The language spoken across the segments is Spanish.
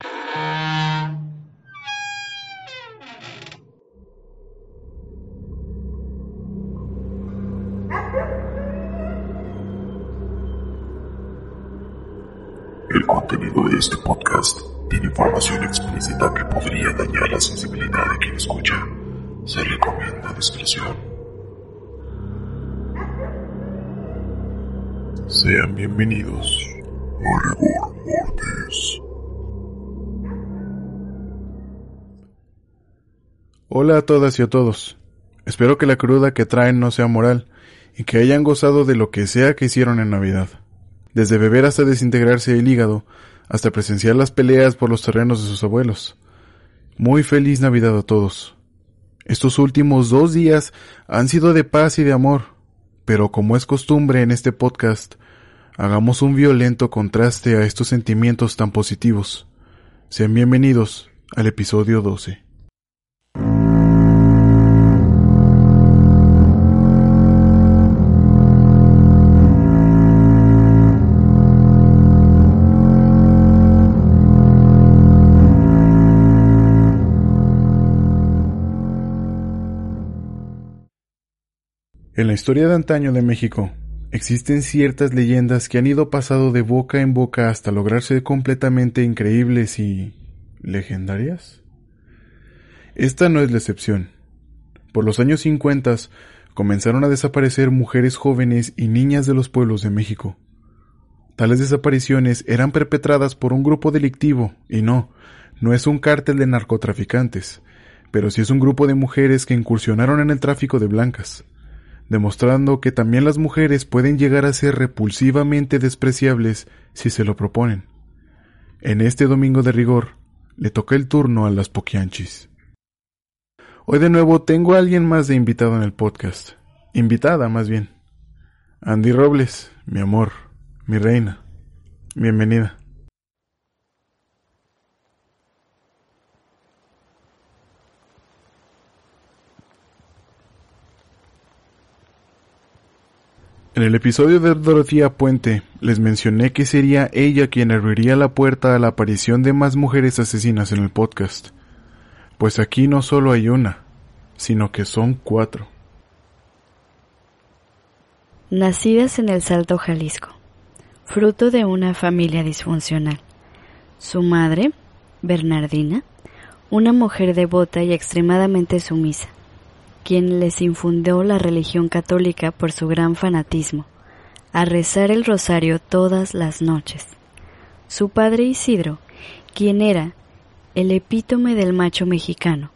El contenido de este podcast tiene información explícita que podría dañar la sensibilidad de quien escucha. Se recomienda discreción. Sean bienvenidos a Rigor Mortis. Hola a todas y a todos. Espero que la cruda que traen no sea moral y que hayan gozado de lo que sea que hicieron en Navidad. Desde beber hasta desintegrarse el hígado, hasta presenciar las peleas por los terrenos de sus abuelos. Muy feliz Navidad a todos. Estos últimos dos días han sido de paz y de amor, pero como es costumbre en este podcast, hagamos un violento contraste a estos sentimientos tan positivos. Sean bienvenidos al episodio 12. En la historia de antaño de México, existen ciertas leyendas que han ido pasado de boca en boca hasta lograrse completamente increíbles y... legendarias. Esta no es la excepción. Por los años 50 comenzaron a desaparecer mujeres jóvenes y niñas de los pueblos de México. Tales desapariciones eran perpetradas por un grupo delictivo, y no, no es un cártel de narcotraficantes, pero sí es un grupo de mujeres que incursionaron en el tráfico de blancas demostrando que también las mujeres pueden llegar a ser repulsivamente despreciables si se lo proponen. En este domingo de rigor, le toca el turno a las poquianchis. Hoy de nuevo tengo a alguien más de invitado en el podcast. Invitada, más bien. Andy Robles, mi amor, mi reina. Bienvenida. En el episodio de Dorotía Puente les mencioné que sería ella quien abriría la puerta a la aparición de más mujeres asesinas en el podcast. Pues aquí no solo hay una, sino que son cuatro. Nacidas en el Salto Jalisco, fruto de una familia disfuncional. Su madre, Bernardina, una mujer devota y extremadamente sumisa quien les infundió la religión católica por su gran fanatismo, a rezar el rosario todas las noches. Su padre Isidro, quien era el epítome del macho mexicano,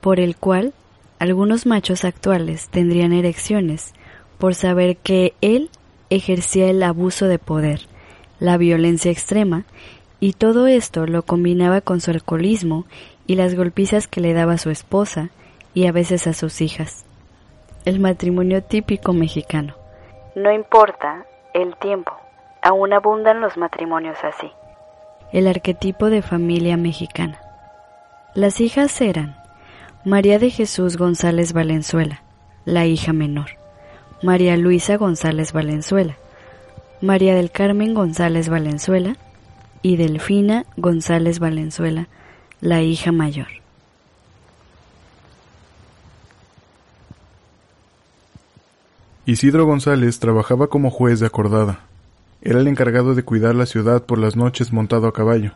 por el cual algunos machos actuales tendrían erecciones por saber que él ejercía el abuso de poder, la violencia extrema, y todo esto lo combinaba con su alcoholismo y las golpizas que le daba su esposa, y a veces a sus hijas. El matrimonio típico mexicano. No importa el tiempo, aún abundan los matrimonios así. El arquetipo de familia mexicana. Las hijas eran María de Jesús González Valenzuela, la hija menor, María Luisa González Valenzuela, María del Carmen González Valenzuela y Delfina González Valenzuela, la hija mayor. Isidro González trabajaba como juez de acordada. Era el encargado de cuidar la ciudad por las noches montado a caballo.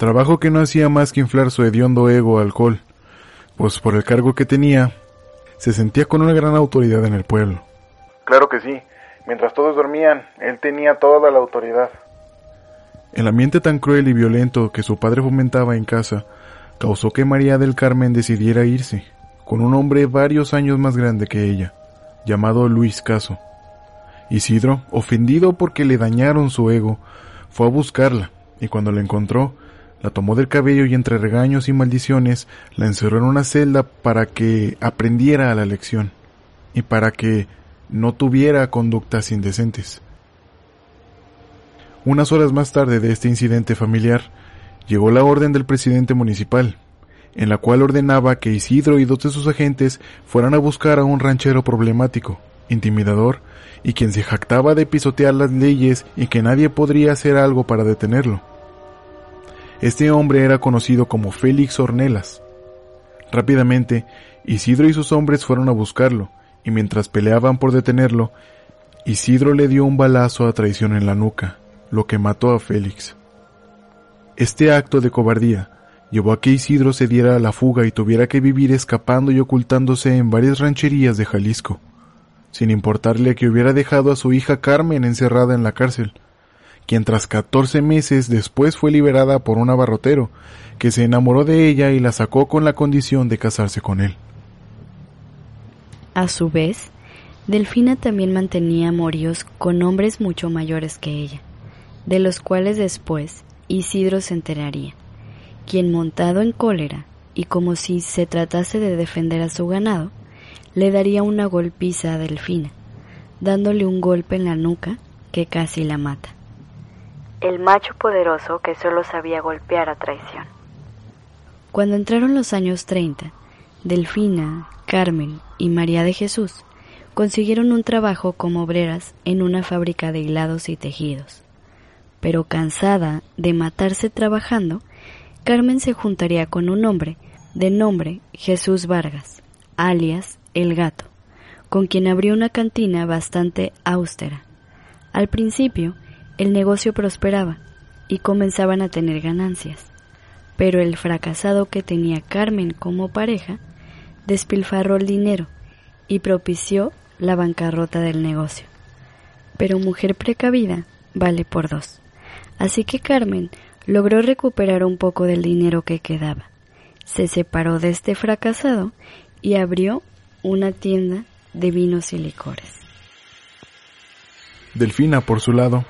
Trabajo que no hacía más que inflar su hediondo ego alcohol, pues por el cargo que tenía, se sentía con una gran autoridad en el pueblo. Claro que sí, mientras todos dormían, él tenía toda la autoridad. El ambiente tan cruel y violento que su padre fomentaba en casa causó que María del Carmen decidiera irse, con un hombre varios años más grande que ella llamado Luis Caso. Isidro, ofendido porque le dañaron su ego, fue a buscarla y cuando la encontró, la tomó del cabello y entre regaños y maldiciones la encerró en una celda para que aprendiera la lección y para que no tuviera conductas indecentes. Unas horas más tarde de este incidente familiar, llegó la orden del presidente municipal, en la cual ordenaba que Isidro y dos de sus agentes fueran a buscar a un ranchero problemático, intimidador, y quien se jactaba de pisotear las leyes y que nadie podría hacer algo para detenerlo. Este hombre era conocido como Félix Ornelas. Rápidamente, Isidro y sus hombres fueron a buscarlo, y mientras peleaban por detenerlo, Isidro le dio un balazo a traición en la nuca, lo que mató a Félix. Este acto de cobardía llevó a que Isidro se diera a la fuga y tuviera que vivir escapando y ocultándose en varias rancherías de Jalisco, sin importarle que hubiera dejado a su hija Carmen encerrada en la cárcel, quien tras catorce meses después fue liberada por un abarrotero, que se enamoró de ella y la sacó con la condición de casarse con él. A su vez, Delfina también mantenía amoríos con hombres mucho mayores que ella, de los cuales después Isidro se enteraría, quien montado en cólera y como si se tratase de defender a su ganado, le daría una golpiza a Delfina, dándole un golpe en la nuca que casi la mata el macho poderoso que solo sabía golpear a traición. Cuando entraron los años 30, Delfina, Carmen y María de Jesús consiguieron un trabajo como obreras en una fábrica de hilados y tejidos. Pero cansada de matarse trabajando, Carmen se juntaría con un hombre de nombre Jesús Vargas, alias El Gato, con quien abrió una cantina bastante austera. Al principio, el negocio prosperaba y comenzaban a tener ganancias, pero el fracasado que tenía Carmen como pareja despilfarró el dinero y propició la bancarrota del negocio. Pero mujer precavida vale por dos. Así que Carmen logró recuperar un poco del dinero que quedaba. Se separó de este fracasado y abrió una tienda de vinos y licores. Delfina, por su lado,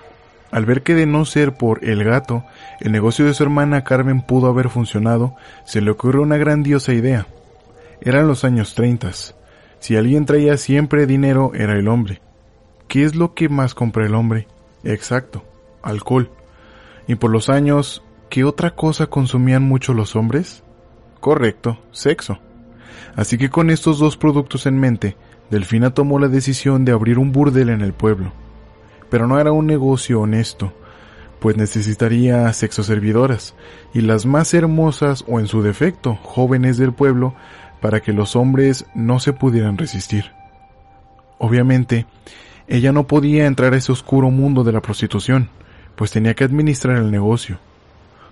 al ver que de no ser por el gato, el negocio de su hermana Carmen pudo haber funcionado, se le ocurrió una grandiosa idea. Eran los años 30. Si alguien traía siempre dinero era el hombre. ¿Qué es lo que más compra el hombre? Exacto, alcohol. Y por los años, ¿qué otra cosa consumían mucho los hombres? Correcto, sexo. Así que con estos dos productos en mente, Delfina tomó la decisión de abrir un burdel en el pueblo pero no era un negocio honesto, pues necesitaría sexoservidoras y las más hermosas o en su defecto jóvenes del pueblo para que los hombres no se pudieran resistir. Obviamente, ella no podía entrar a ese oscuro mundo de la prostitución, pues tenía que administrar el negocio.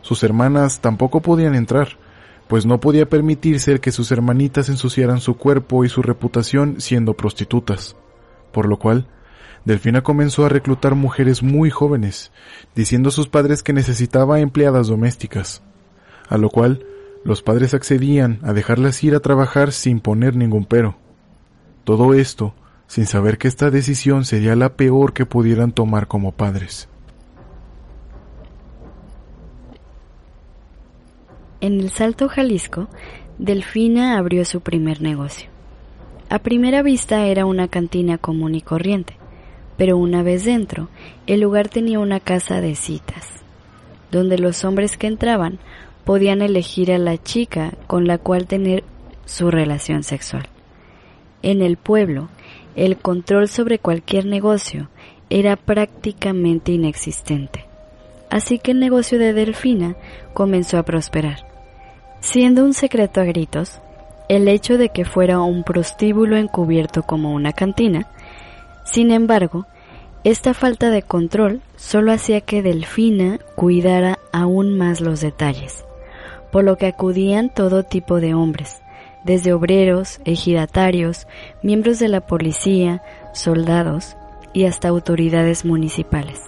Sus hermanas tampoco podían entrar, pues no podía permitirse que sus hermanitas ensuciaran su cuerpo y su reputación siendo prostitutas, por lo cual Delfina comenzó a reclutar mujeres muy jóvenes, diciendo a sus padres que necesitaba empleadas domésticas, a lo cual los padres accedían a dejarlas ir a trabajar sin poner ningún pero. Todo esto sin saber que esta decisión sería la peor que pudieran tomar como padres. En el Salto Jalisco, Delfina abrió su primer negocio. A primera vista era una cantina común y corriente, pero una vez dentro, el lugar tenía una casa de citas, donde los hombres que entraban podían elegir a la chica con la cual tener su relación sexual. En el pueblo, el control sobre cualquier negocio era prácticamente inexistente. Así que el negocio de Delfina comenzó a prosperar. Siendo un secreto a gritos, el hecho de que fuera un prostíbulo encubierto como una cantina sin embargo, esta falta de control solo hacía que Delfina cuidara aún más los detalles, por lo que acudían todo tipo de hombres, desde obreros, ejidatarios, miembros de la policía, soldados y hasta autoridades municipales.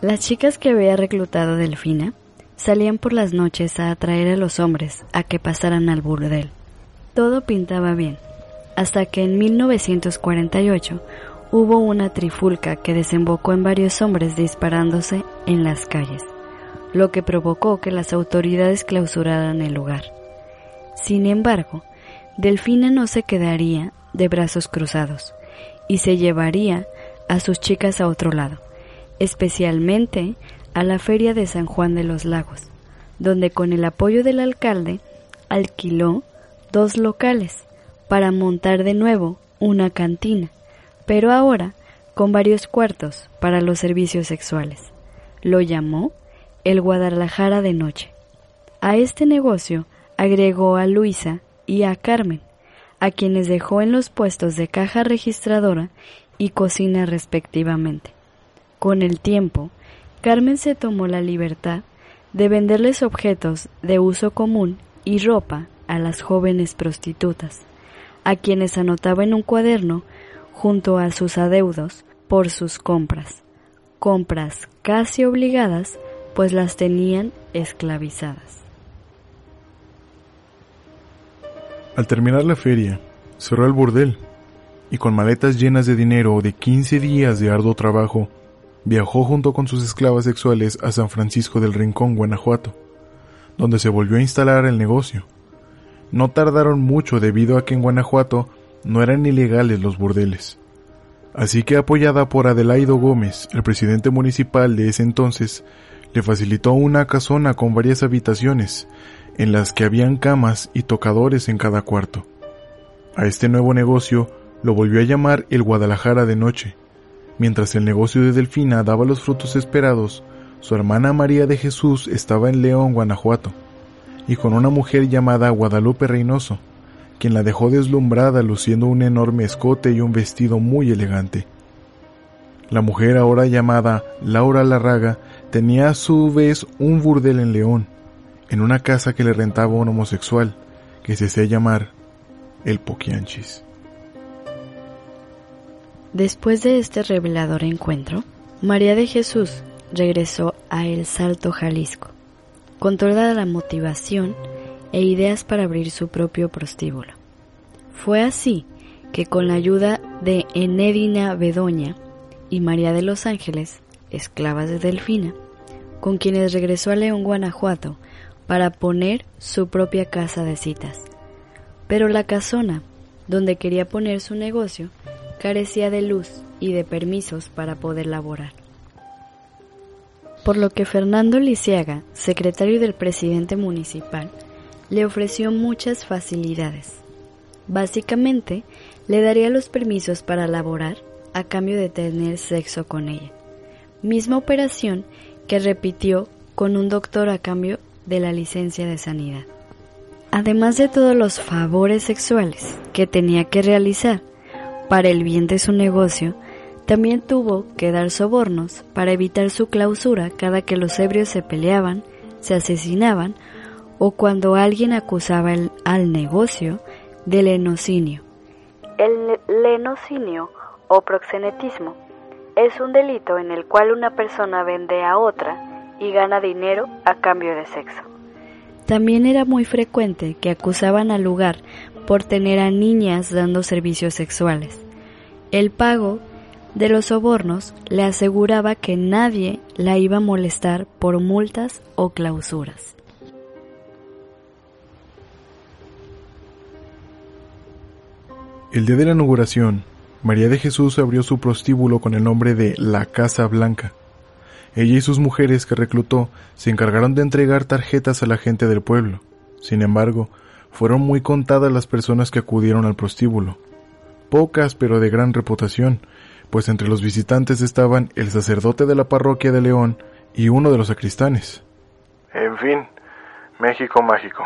Las chicas que había reclutado Delfina salían por las noches a atraer a los hombres a que pasaran al burdel. Todo pintaba bien, hasta que en 1948 hubo una trifulca que desembocó en varios hombres disparándose en las calles, lo que provocó que las autoridades clausuraran el lugar. Sin embargo, Delfina no se quedaría de brazos cruzados y se llevaría a sus chicas a otro lado, especialmente a la feria de San Juan de los Lagos, donde con el apoyo del alcalde alquiló dos locales para montar de nuevo una cantina, pero ahora con varios cuartos para los servicios sexuales. Lo llamó el Guadalajara de Noche. A este negocio agregó a Luisa y a Carmen, a quienes dejó en los puestos de caja registradora y cocina respectivamente. Con el tiempo, Carmen se tomó la libertad de venderles objetos de uso común y ropa a las jóvenes prostitutas, a quienes anotaba en un cuaderno junto a sus adeudos por sus compras, compras casi obligadas, pues las tenían esclavizadas. Al terminar la feria, cerró el burdel y con maletas llenas de dinero de 15 días de arduo trabajo, viajó junto con sus esclavas sexuales a San Francisco del Rincón, Guanajuato, donde se volvió a instalar el negocio. No tardaron mucho debido a que en Guanajuato no eran ilegales los burdeles. Así que apoyada por Adelaido Gómez, el presidente municipal de ese entonces, le facilitó una casona con varias habitaciones, en las que habían camas y tocadores en cada cuarto. A este nuevo negocio lo volvió a llamar el Guadalajara de Noche. Mientras el negocio de Delfina daba los frutos esperados, su hermana María de Jesús estaba en León, Guanajuato, y con una mujer llamada Guadalupe Reynoso, quien la dejó deslumbrada luciendo un enorme escote y un vestido muy elegante. La mujer ahora llamada Laura Larraga tenía a su vez un burdel en León, en una casa que le rentaba un homosexual, que se hacía llamar el Poquianchis. Después de este revelador encuentro, María de Jesús regresó a El Salto, Jalisco, con toda la motivación e ideas para abrir su propio prostíbulo. Fue así que con la ayuda de Enedina Bedoña y María de los Ángeles, esclavas de Delfina, con quienes regresó a León, Guanajuato, para poner su propia casa de citas. Pero la casona, donde quería poner su negocio, carecía de luz y de permisos para poder laborar por lo que Fernando Lisiaga, secretario del presidente municipal, le ofreció muchas facilidades. Básicamente, le daría los permisos para laborar a cambio de tener sexo con ella. Misma operación que repitió con un doctor a cambio de la licencia de sanidad. Además de todos los favores sexuales que tenía que realizar para el bien de su negocio, también tuvo que dar sobornos para evitar su clausura cada que los ebrios se peleaban, se asesinaban o cuando alguien acusaba al negocio de lenocinio. El lenocinio o proxenetismo es un delito en el cual una persona vende a otra y gana dinero a cambio de sexo. También era muy frecuente que acusaban al lugar por tener a niñas dando servicios sexuales. El pago de los sobornos le aseguraba que nadie la iba a molestar por multas o clausuras. El día de la inauguración, María de Jesús abrió su prostíbulo con el nombre de La Casa Blanca. Ella y sus mujeres que reclutó se encargaron de entregar tarjetas a la gente del pueblo. Sin embargo, fueron muy contadas las personas que acudieron al prostíbulo. Pocas pero de gran reputación, pues entre los visitantes estaban el sacerdote de la parroquia de León y uno de los sacristanes. En fin, México mágico.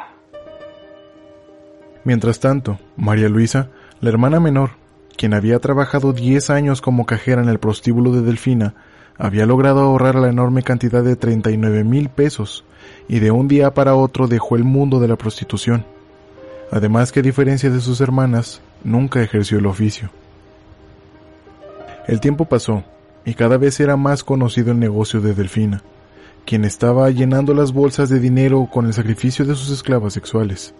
Mientras tanto, María Luisa, la hermana menor, quien había trabajado 10 años como cajera en el prostíbulo de Delfina, había logrado ahorrar la enorme cantidad de 39 mil pesos y de un día para otro dejó el mundo de la prostitución. Además que a diferencia de sus hermanas, nunca ejerció el oficio. El tiempo pasó, y cada vez era más conocido el negocio de Delfina, quien estaba llenando las bolsas de dinero con el sacrificio de sus esclavas sexuales.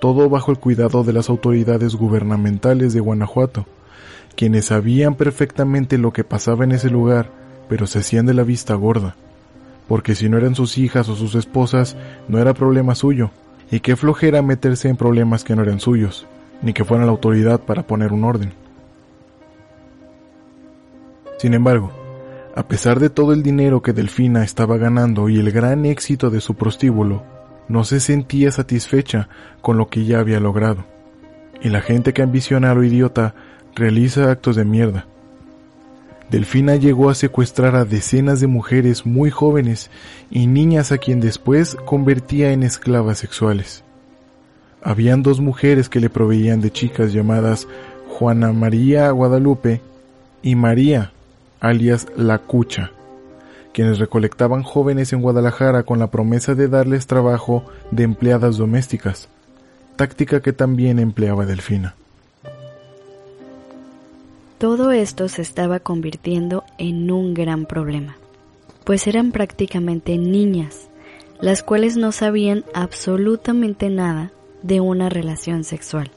Todo bajo el cuidado de las autoridades gubernamentales de Guanajuato, quienes sabían perfectamente lo que pasaba en ese lugar, pero se hacían de la vista gorda. porque si no eran sus hijas o sus esposas, no era problema suyo, y qué flojera meterse en problemas que no eran suyos, ni que fueran la autoridad para poner un orden. Sin embargo, a pesar de todo el dinero que Delfina estaba ganando y el gran éxito de su prostíbulo, no se sentía satisfecha con lo que ya había logrado. Y la gente que ambiciona a lo idiota realiza actos de mierda. Delfina llegó a secuestrar a decenas de mujeres muy jóvenes y niñas a quien después convertía en esclavas sexuales. Habían dos mujeres que le proveían de chicas llamadas Juana María Guadalupe y María, alias La Cucha, quienes recolectaban jóvenes en Guadalajara con la promesa de darles trabajo de empleadas domésticas, táctica que también empleaba Delfina. Todo esto se estaba convirtiendo en un gran problema, pues eran prácticamente niñas, las cuales no sabían absolutamente nada de una relación sexual,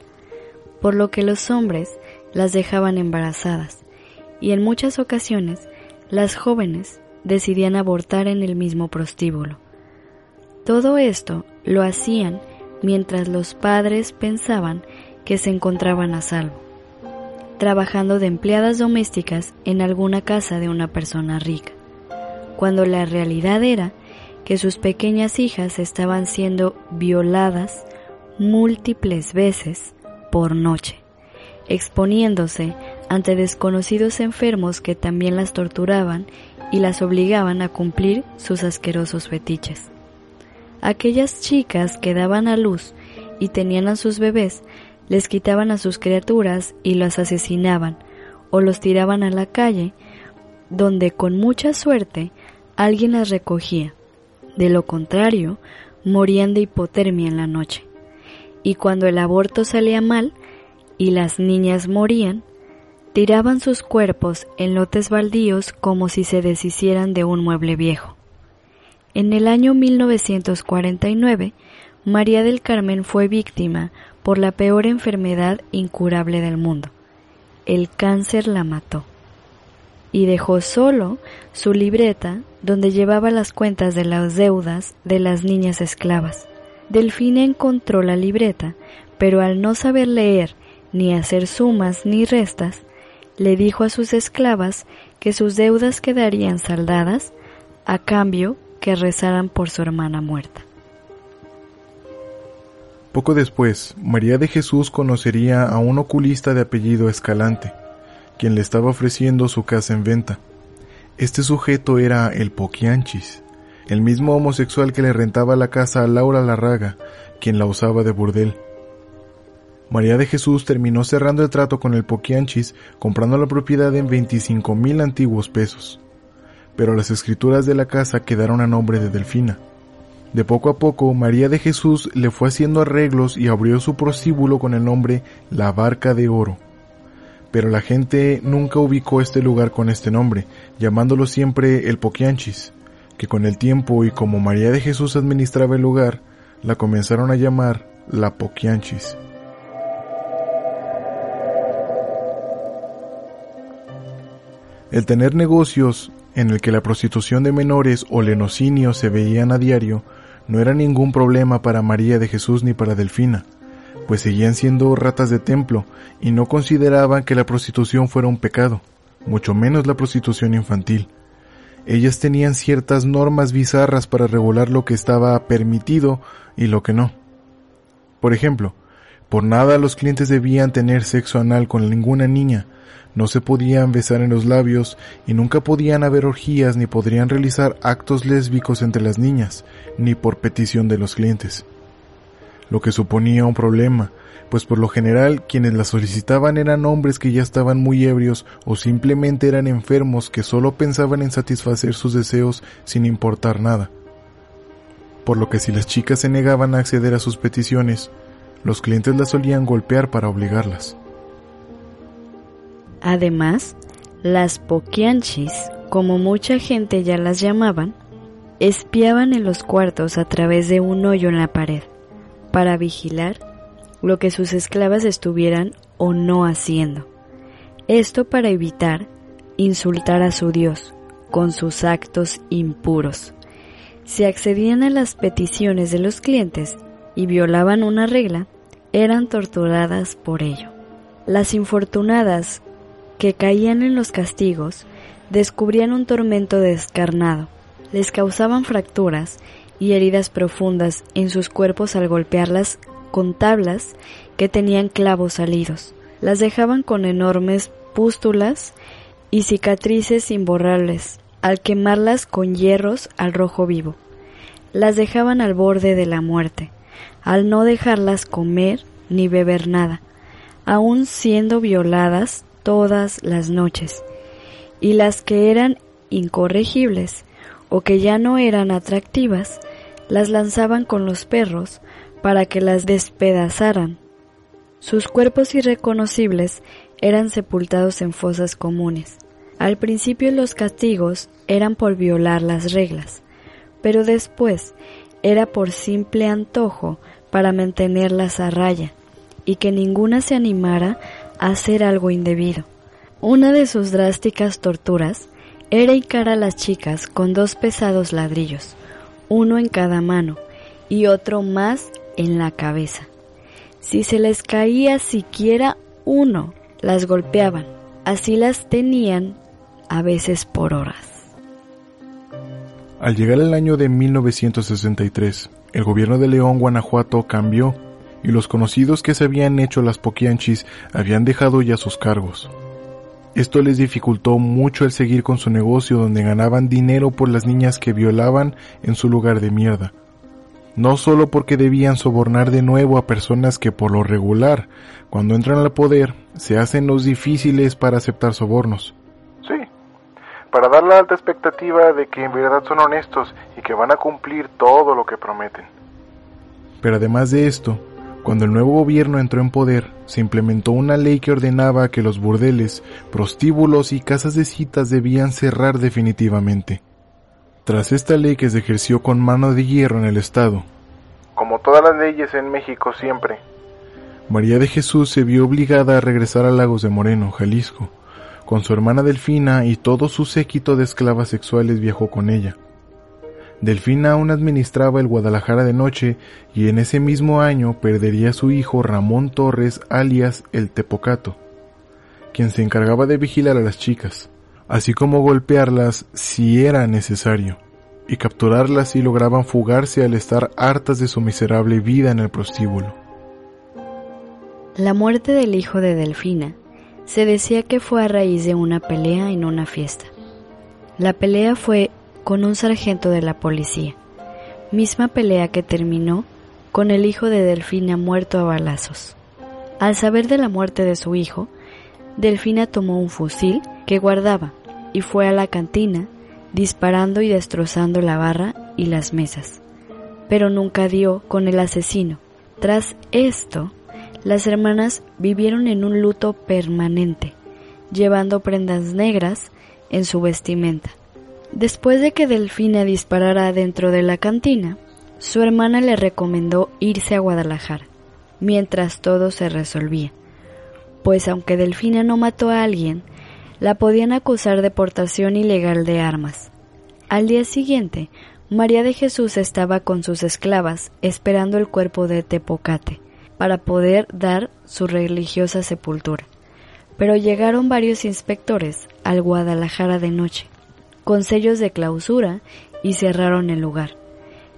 por lo que los hombres las dejaban embarazadas y en muchas ocasiones las jóvenes decidían abortar en el mismo prostíbulo. Todo esto lo hacían mientras los padres pensaban que se encontraban a salvo trabajando de empleadas domésticas en alguna casa de una persona rica, cuando la realidad era que sus pequeñas hijas estaban siendo violadas múltiples veces por noche, exponiéndose ante desconocidos enfermos que también las torturaban y las obligaban a cumplir sus asquerosos fetiches. Aquellas chicas que daban a luz y tenían a sus bebés les quitaban a sus criaturas y las asesinaban o los tiraban a la calle, donde con mucha suerte alguien las recogía. De lo contrario, morían de hipotermia en la noche. Y cuando el aborto salía mal y las niñas morían, tiraban sus cuerpos en lotes baldíos como si se deshicieran de un mueble viejo. En el año 1949, María del Carmen fue víctima por la peor enfermedad incurable del mundo. El cáncer la mató. Y dejó solo su libreta donde llevaba las cuentas de las deudas de las niñas esclavas. Delfina encontró la libreta, pero al no saber leer ni hacer sumas ni restas, le dijo a sus esclavas que sus deudas quedarían saldadas a cambio que rezaran por su hermana muerta. Poco después, María de Jesús conocería a un oculista de apellido Escalante, quien le estaba ofreciendo su casa en venta. Este sujeto era el Poquianchis, el mismo homosexual que le rentaba la casa a Laura Larraga, quien la usaba de burdel. María de Jesús terminó cerrando el trato con el Poquianchis comprando la propiedad en 25 mil antiguos pesos. Pero las escrituras de la casa quedaron a nombre de Delfina. De poco a poco, María de Jesús le fue haciendo arreglos y abrió su prostíbulo con el nombre La Barca de Oro. Pero la gente nunca ubicó este lugar con este nombre, llamándolo siempre el Poquianchis, que con el tiempo y como María de Jesús administraba el lugar, la comenzaron a llamar La Poquianchis. El tener negocios en el que la prostitución de menores o lenocinio se veían a diario no era ningún problema para María de Jesús ni para Delfina, pues seguían siendo ratas de templo y no consideraban que la prostitución fuera un pecado, mucho menos la prostitución infantil. Ellas tenían ciertas normas bizarras para regular lo que estaba permitido y lo que no. Por ejemplo, por nada los clientes debían tener sexo anal con ninguna niña, no se podían besar en los labios y nunca podían haber orgías ni podrían realizar actos lésbicos entre las niñas, ni por petición de los clientes. Lo que suponía un problema, pues por lo general quienes la solicitaban eran hombres que ya estaban muy ebrios o simplemente eran enfermos que solo pensaban en satisfacer sus deseos sin importar nada. Por lo que si las chicas se negaban a acceder a sus peticiones, los clientes las solían golpear para obligarlas. Además, las poquianchis, como mucha gente ya las llamaban, espiaban en los cuartos a través de un hoyo en la pared para vigilar lo que sus esclavas estuvieran o no haciendo. Esto para evitar insultar a su Dios con sus actos impuros Si accedían a las peticiones de los clientes y violaban una regla, eran torturadas por ello. Las infortunadas que caían en los castigos descubrían un tormento descarnado, les causaban fracturas y heridas profundas en sus cuerpos al golpearlas con tablas que tenían clavos salidos. Las dejaban con enormes pústulas y cicatrices imborrables al quemarlas con hierros al rojo vivo. Las dejaban al borde de la muerte, al no dejarlas comer ni beber nada, aun siendo violadas todas las noches, y las que eran incorregibles o que ya no eran atractivas, las lanzaban con los perros para que las despedazaran. Sus cuerpos irreconocibles eran sepultados en fosas comunes. Al principio los castigos eran por violar las reglas, pero después era por simple antojo para mantenerlas a raya y que ninguna se animara a hacer algo indebido. Una de sus drásticas torturas era hincar a las chicas con dos pesados ladrillos, uno en cada mano y otro más en la cabeza. Si se les caía siquiera uno, las golpeaban. Así las tenían a veces por horas. Al llegar el año de 1963, el gobierno de León, Guanajuato, cambió y los conocidos que se habían hecho las poquianchis habían dejado ya sus cargos. Esto les dificultó mucho el seguir con su negocio donde ganaban dinero por las niñas que violaban en su lugar de mierda. No solo porque debían sobornar de nuevo a personas que por lo regular, cuando entran al poder, se hacen los difíciles para aceptar sobornos. Para dar la alta expectativa de que en verdad son honestos y que van a cumplir todo lo que prometen. Pero además de esto, cuando el nuevo gobierno entró en poder, se implementó una ley que ordenaba que los burdeles, prostíbulos y casas de citas debían cerrar definitivamente. Tras esta ley que se ejerció con mano de hierro en el Estado, como todas las leyes en México siempre, María de Jesús se vio obligada a regresar a Lagos de Moreno, Jalisco. Con su hermana Delfina y todo su séquito de esclavas sexuales viajó con ella. Delfina aún administraba el Guadalajara de noche y en ese mismo año perdería a su hijo Ramón Torres alias el Tepocato, quien se encargaba de vigilar a las chicas, así como golpearlas si era necesario, y capturarlas si lograban fugarse al estar hartas de su miserable vida en el prostíbulo. La muerte del hijo de Delfina se decía que fue a raíz de una pelea en una fiesta. La pelea fue con un sargento de la policía, misma pelea que terminó con el hijo de Delfina muerto a balazos. Al saber de la muerte de su hijo, Delfina tomó un fusil que guardaba y fue a la cantina disparando y destrozando la barra y las mesas, pero nunca dio con el asesino. Tras esto, las hermanas vivieron en un luto permanente, llevando prendas negras en su vestimenta. Después de que Delfina disparara dentro de la cantina, su hermana le recomendó irse a Guadalajara, mientras todo se resolvía, pues aunque Delfina no mató a alguien, la podían acusar de portación ilegal de armas. Al día siguiente, María de Jesús estaba con sus esclavas esperando el cuerpo de Tepocate para poder dar su religiosa sepultura. Pero llegaron varios inspectores al Guadalajara de noche con sellos de clausura y cerraron el lugar.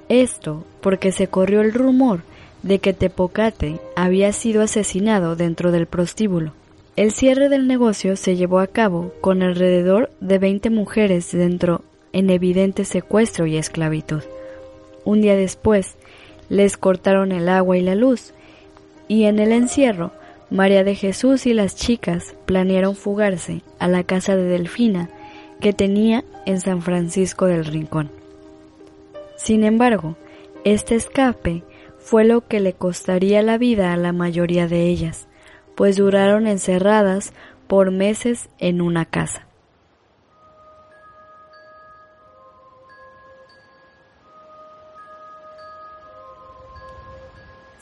Esto porque se corrió el rumor de que Tepocate había sido asesinado dentro del prostíbulo. El cierre del negocio se llevó a cabo con alrededor de 20 mujeres dentro en evidente secuestro y esclavitud. Un día después, les cortaron el agua y la luz, y en el encierro, María de Jesús y las chicas planearon fugarse a la casa de Delfina que tenía en San Francisco del Rincón. Sin embargo, este escape fue lo que le costaría la vida a la mayoría de ellas, pues duraron encerradas por meses en una casa.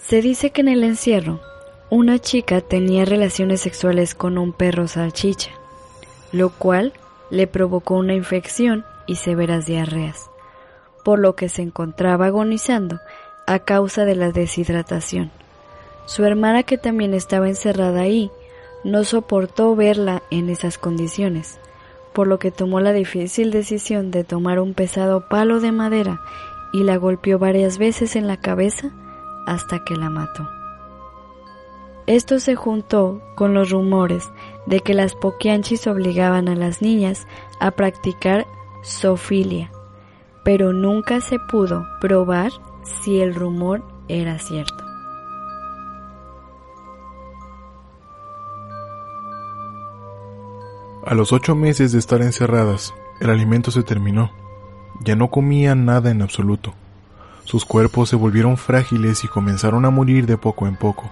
Se dice que en el encierro, una chica tenía relaciones sexuales con un perro salchicha, lo cual le provocó una infección y severas diarreas, por lo que se encontraba agonizando a causa de la deshidratación. Su hermana, que también estaba encerrada ahí, no soportó verla en esas condiciones, por lo que tomó la difícil decisión de tomar un pesado palo de madera y la golpeó varias veces en la cabeza hasta que la mató. Esto se juntó con los rumores de que las poquianchis obligaban a las niñas a practicar sofilia, pero nunca se pudo probar si el rumor era cierto. A los ocho meses de estar encerradas, el alimento se terminó. Ya no comían nada en absoluto. Sus cuerpos se volvieron frágiles y comenzaron a morir de poco en poco.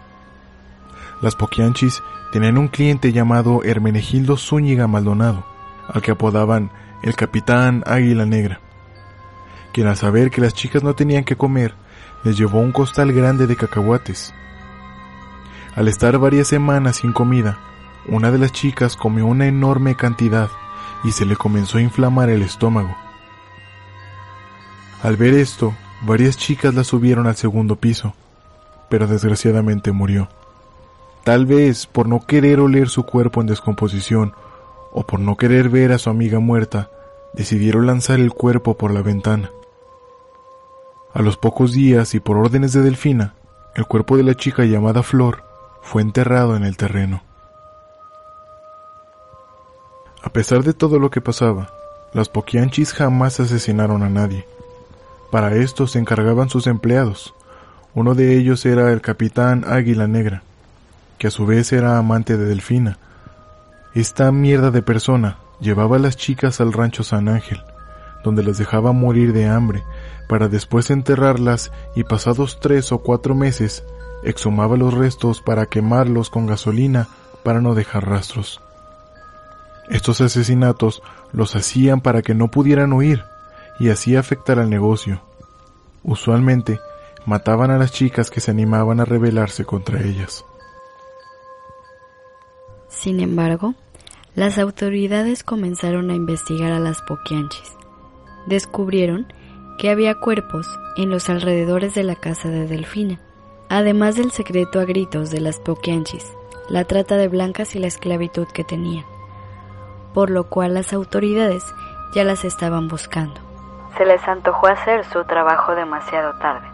Las Poquianchis tenían un cliente llamado Hermenegildo Zúñiga Maldonado, al que apodaban el Capitán Águila Negra, quien al saber que las chicas no tenían que comer, les llevó un costal grande de cacahuates. Al estar varias semanas sin comida, una de las chicas comió una enorme cantidad y se le comenzó a inflamar el estómago. Al ver esto, varias chicas la subieron al segundo piso, pero desgraciadamente murió. Tal vez por no querer oler su cuerpo en descomposición o por no querer ver a su amiga muerta, decidieron lanzar el cuerpo por la ventana. A los pocos días y por órdenes de Delfina, el cuerpo de la chica llamada Flor fue enterrado en el terreno. A pesar de todo lo que pasaba, las Poquianchis jamás asesinaron a nadie. Para esto se encargaban sus empleados. Uno de ellos era el capitán Águila Negra, que a su vez era amante de Delfina. Esta mierda de persona llevaba a las chicas al rancho San Ángel, donde las dejaba morir de hambre, para después enterrarlas y pasados tres o cuatro meses exhumaba los restos para quemarlos con gasolina para no dejar rastros. Estos asesinatos los hacían para que no pudieran huir y así afectar al negocio. Usualmente mataban a las chicas que se animaban a rebelarse contra ellas. Sin embargo, las autoridades comenzaron a investigar a las poquianchis. Descubrieron que había cuerpos en los alrededores de la casa de Delfina, además del secreto a gritos de las poquianchis, la trata de blancas y la esclavitud que tenían por lo cual las autoridades ya las estaban buscando. Se les antojó hacer su trabajo demasiado tarde.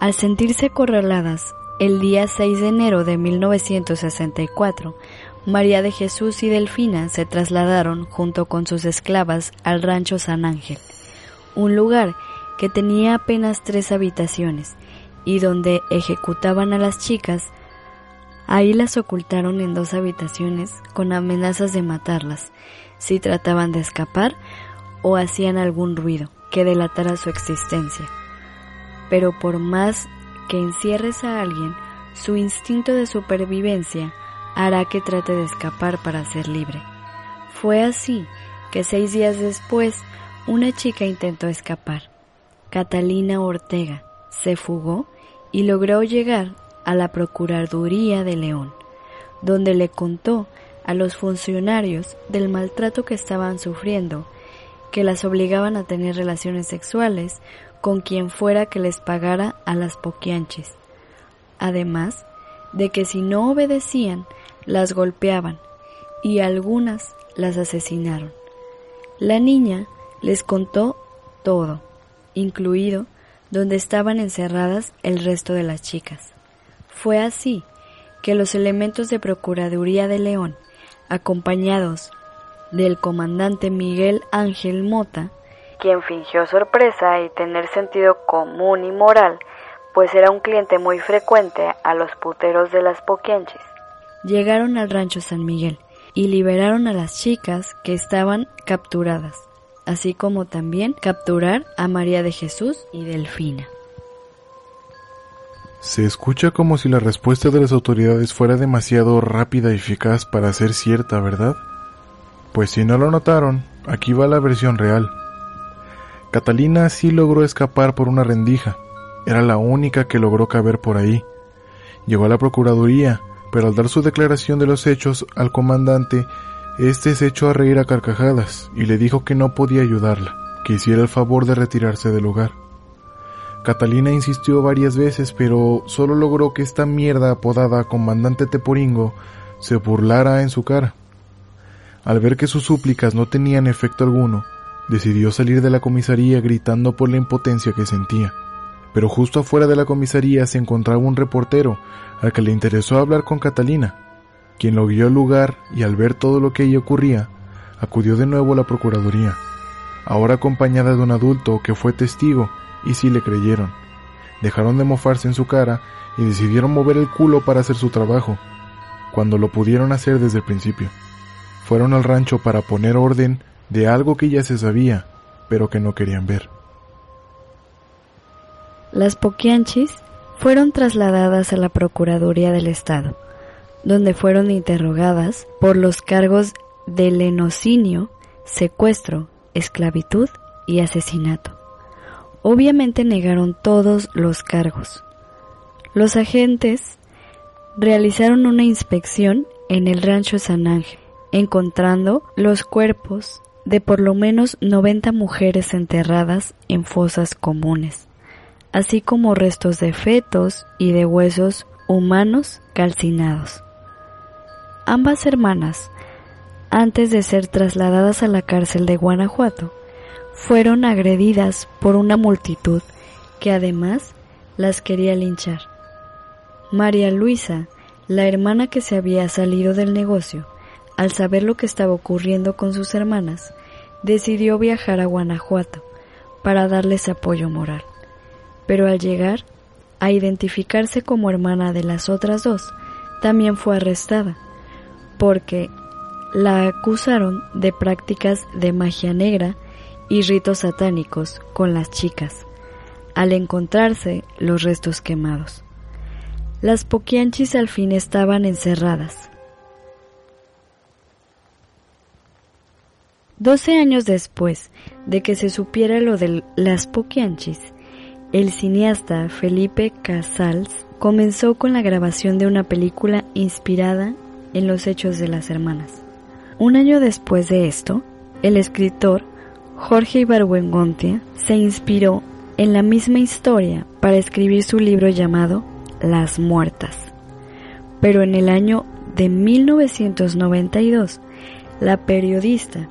Al sentirse acorraladas, el día 6 de enero de 1964, María de Jesús y Delfina se trasladaron junto con sus esclavas al rancho San Ángel, un lugar que tenía apenas tres habitaciones y donde ejecutaban a las chicas. Ahí las ocultaron en dos habitaciones con amenazas de matarlas si trataban de escapar o hacían algún ruido que delatara su existencia. Pero por más que encierres a alguien, su instinto de supervivencia hará que trate de escapar para ser libre. Fue así que seis días después una chica intentó escapar. Catalina Ortega se fugó y logró llegar a la Procuraduría de León, donde le contó a los funcionarios del maltrato que estaban sufriendo, que las obligaban a tener relaciones sexuales con quien fuera que les pagara a las poquianches. Además de que si no obedecían, las golpeaban y algunas las asesinaron. La niña les contó todo, incluido donde estaban encerradas el resto de las chicas. Fue así que los elementos de Procuraduría de León acompañados del comandante Miguel Ángel Mota, quien fingió sorpresa y tener sentido común y moral, pues era un cliente muy frecuente a los puteros de las Poquianches. Llegaron al rancho San Miguel y liberaron a las chicas que estaban capturadas, así como también capturar a María de Jesús y Delfina. Se escucha como si la respuesta de las autoridades fuera demasiado rápida y eficaz para ser cierta, ¿verdad? Pues si no lo notaron, aquí va la versión real. Catalina sí logró escapar por una rendija, era la única que logró caber por ahí. Llegó a la Procuraduría, pero al dar su declaración de los hechos al comandante, éste se echó a reír a carcajadas y le dijo que no podía ayudarla, que hiciera el favor de retirarse del hogar. Catalina insistió varias veces, pero solo logró que esta mierda apodada Comandante Teporingo se burlara en su cara. Al ver que sus súplicas no tenían efecto alguno, decidió salir de la comisaría gritando por la impotencia que sentía. Pero justo afuera de la comisaría se encontraba un reportero al que le interesó hablar con Catalina, quien lo guió al lugar y al ver todo lo que allí ocurría, acudió de nuevo a la Procuraduría, ahora acompañada de un adulto que fue testigo y sí le creyeron. Dejaron de mofarse en su cara y decidieron mover el culo para hacer su trabajo, cuando lo pudieron hacer desde el principio. Fueron al rancho para poner orden de algo que ya se sabía, pero que no querían ver. Las Poquianchis fueron trasladadas a la Procuraduría del Estado, donde fueron interrogadas por los cargos de lenocinio, secuestro, esclavitud y asesinato. Obviamente negaron todos los cargos. Los agentes realizaron una inspección en el rancho San Ángel, encontrando los cuerpos de por lo menos 90 mujeres enterradas en fosas comunes, así como restos de fetos y de huesos humanos calcinados. Ambas hermanas, antes de ser trasladadas a la cárcel de Guanajuato, fueron agredidas por una multitud que además las quería linchar. María Luisa, la hermana que se había salido del negocio, al saber lo que estaba ocurriendo con sus hermanas, decidió viajar a Guanajuato para darles apoyo moral. Pero al llegar a identificarse como hermana de las otras dos, también fue arrestada, porque la acusaron de prácticas de magia negra y ritos satánicos con las chicas, al encontrarse los restos quemados. Las poquianchis al fin estaban encerradas. Doce años después de que se supiera lo de las poquianchis, el cineasta Felipe Casals comenzó con la grabación de una película inspirada en los hechos de las hermanas. Un año después de esto, el escritor Jorge Ibargüengoitia se inspiró en la misma historia para escribir su libro llamado Las Muertas. Pero en el año de 1992, la periodista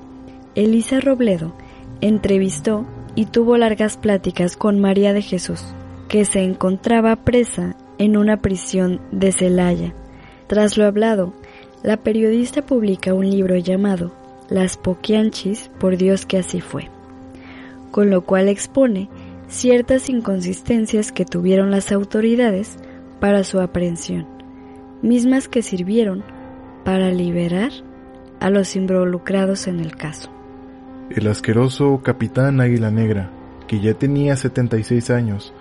Elisa Robledo entrevistó y tuvo largas pláticas con María de Jesús, que se encontraba presa en una prisión de Celaya. Tras lo hablado, la periodista publica un libro llamado las poquianchis, por Dios que así fue, con lo cual expone ciertas inconsistencias que tuvieron las autoridades para su aprehensión, mismas que sirvieron para liberar a los involucrados en el caso. El asqueroso capitán Águila Negra, que ya tenía 76 años,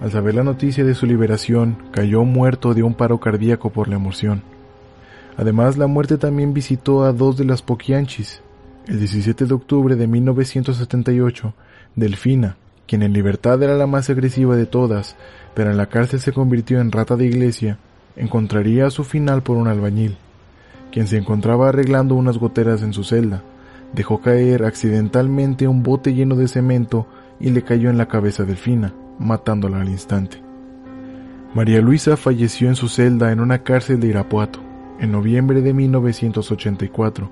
al saber la noticia de su liberación, cayó muerto de un paro cardíaco por la emoción. Además, la muerte también visitó a dos de las Poquianchis. El 17 de octubre de 1978, Delfina, quien en libertad era la más agresiva de todas, pero en la cárcel se convirtió en rata de iglesia, encontraría su final por un albañil, quien se encontraba arreglando unas goteras en su celda. Dejó caer accidentalmente un bote lleno de cemento y le cayó en la cabeza a Delfina, matándola al instante. María Luisa falleció en su celda en una cárcel de Irapuato en noviembre de 1984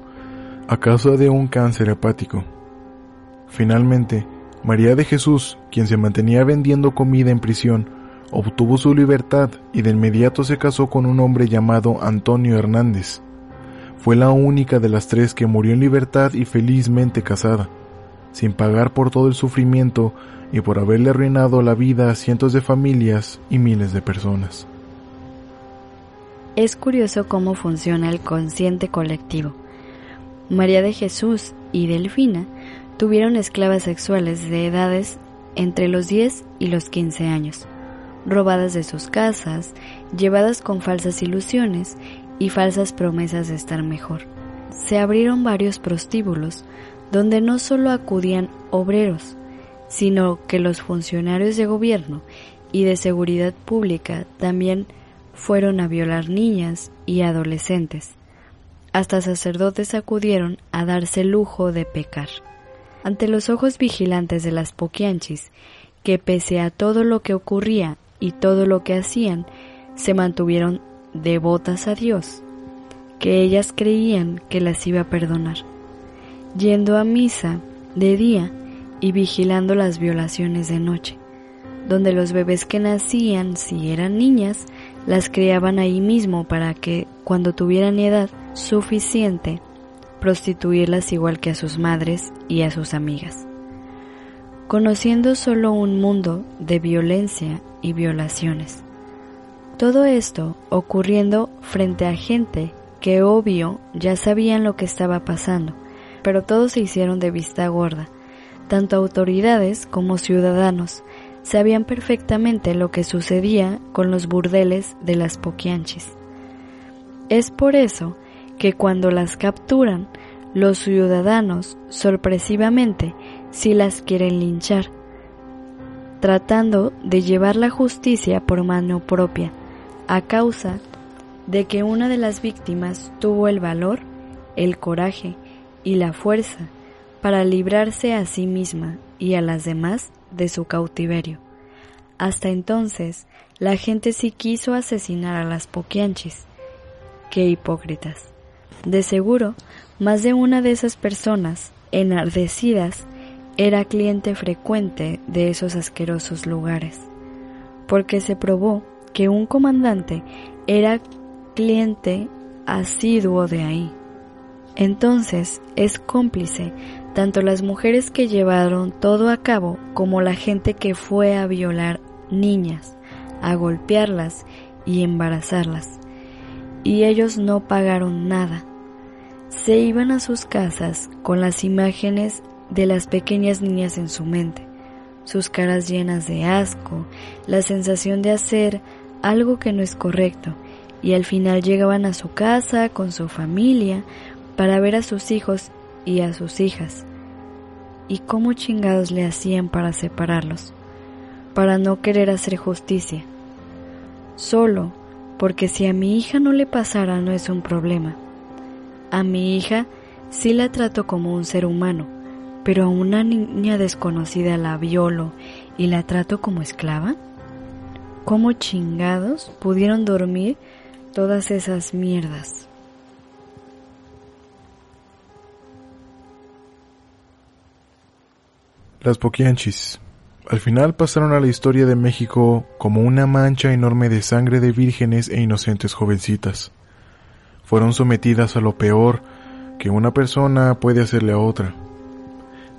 a causa de un cáncer hepático. Finalmente, María de Jesús, quien se mantenía vendiendo comida en prisión, obtuvo su libertad y de inmediato se casó con un hombre llamado Antonio Hernández. Fue la única de las tres que murió en libertad y felizmente casada, sin pagar por todo el sufrimiento y por haberle arruinado la vida a cientos de familias y miles de personas. Es curioso cómo funciona el consciente colectivo. María de Jesús y Delfina tuvieron esclavas sexuales de edades entre los 10 y los 15 años, robadas de sus casas, llevadas con falsas ilusiones y falsas promesas de estar mejor. Se abrieron varios prostíbulos donde no solo acudían obreros, sino que los funcionarios de gobierno y de seguridad pública también fueron a violar niñas y adolescentes. Hasta sacerdotes acudieron a darse lujo de pecar. ante los ojos vigilantes de las Poquianchis, que pese a todo lo que ocurría y todo lo que hacían, se mantuvieron devotas a Dios, que ellas creían que las iba a perdonar, yendo a misa de día y vigilando las violaciones de noche, donde los bebés que nacían, si eran niñas, las criaban ahí mismo para que, cuando tuvieran edad suficiente, prostituirlas igual que a sus madres y a sus amigas. Conociendo solo un mundo de violencia y violaciones. Todo esto ocurriendo frente a gente que obvio ya sabían lo que estaba pasando, pero todos se hicieron de vista gorda. Tanto autoridades como ciudadanos sabían perfectamente lo que sucedía con los burdeles de las Poquianchis. Es por eso que cuando las capturan, los ciudadanos sorpresivamente sí las quieren linchar, tratando de llevar la justicia por mano propia, a causa de que una de las víctimas tuvo el valor, el coraje y la fuerza para librarse a sí misma y a las demás de su cautiverio. Hasta entonces, la gente sí quiso asesinar a las poquianchis. Qué hipócritas. De seguro, más de una de esas personas, enardecidas, era cliente frecuente de esos asquerosos lugares, porque se probó que un comandante era cliente asiduo de ahí. Entonces es cómplice tanto las mujeres que llevaron todo a cabo como la gente que fue a violar niñas, a golpearlas y embarazarlas. Y ellos no pagaron nada. Se iban a sus casas con las imágenes de las pequeñas niñas en su mente, sus caras llenas de asco, la sensación de hacer algo que no es correcto, y al final llegaban a su casa con su familia para ver a sus hijos y a sus hijas. ¿Y cómo chingados le hacían para separarlos? Para no querer hacer justicia. Solo porque si a mi hija no le pasara no es un problema. A mi hija sí la trato como un ser humano, pero a una niña desconocida la violo y la trato como esclava. ¿Cómo chingados pudieron dormir todas esas mierdas? Las Poquianchis. Al final pasaron a la historia de México como una mancha enorme de sangre de vírgenes e inocentes jovencitas. Fueron sometidas a lo peor que una persona puede hacerle a otra.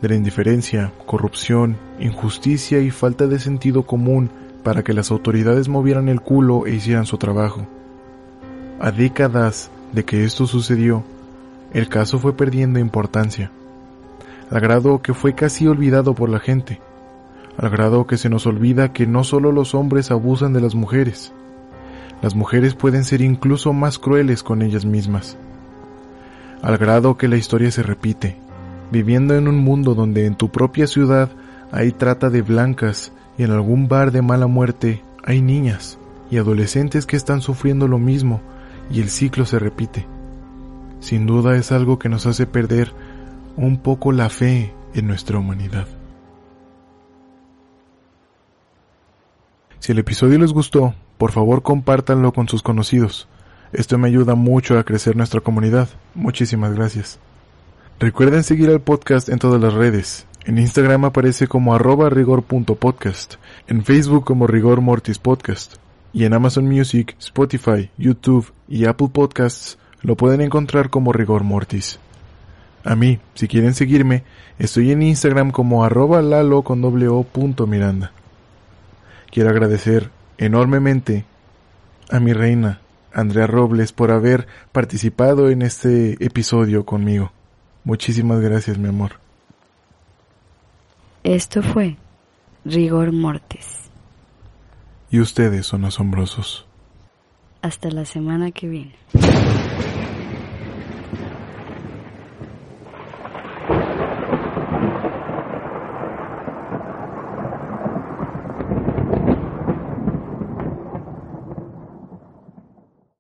De la indiferencia, corrupción, injusticia y falta de sentido común para que las autoridades movieran el culo e hicieran su trabajo. A décadas de que esto sucedió, el caso fue perdiendo importancia al grado que fue casi olvidado por la gente, al grado que se nos olvida que no solo los hombres abusan de las mujeres, las mujeres pueden ser incluso más crueles con ellas mismas, al grado que la historia se repite, viviendo en un mundo donde en tu propia ciudad hay trata de blancas y en algún bar de mala muerte hay niñas y adolescentes que están sufriendo lo mismo y el ciclo se repite. Sin duda es algo que nos hace perder un poco la fe en nuestra humanidad. Si el episodio les gustó, por favor compártanlo con sus conocidos. Esto me ayuda mucho a crecer nuestra comunidad. Muchísimas gracias. Recuerden seguir al podcast en todas las redes. En Instagram aparece como arroba rigor.podcast, en Facebook como Rigor Mortis Podcast, y en Amazon Music, Spotify, YouTube y Apple Podcasts lo pueden encontrar como Rigor Mortis. A mí, si quieren seguirme, estoy en Instagram como arroba lalo con doble o punto miranda. Quiero agradecer enormemente a mi reina, Andrea Robles, por haber participado en este episodio conmigo. Muchísimas gracias, mi amor. Esto fue Rigor Mortis. Y ustedes son asombrosos. Hasta la semana que viene.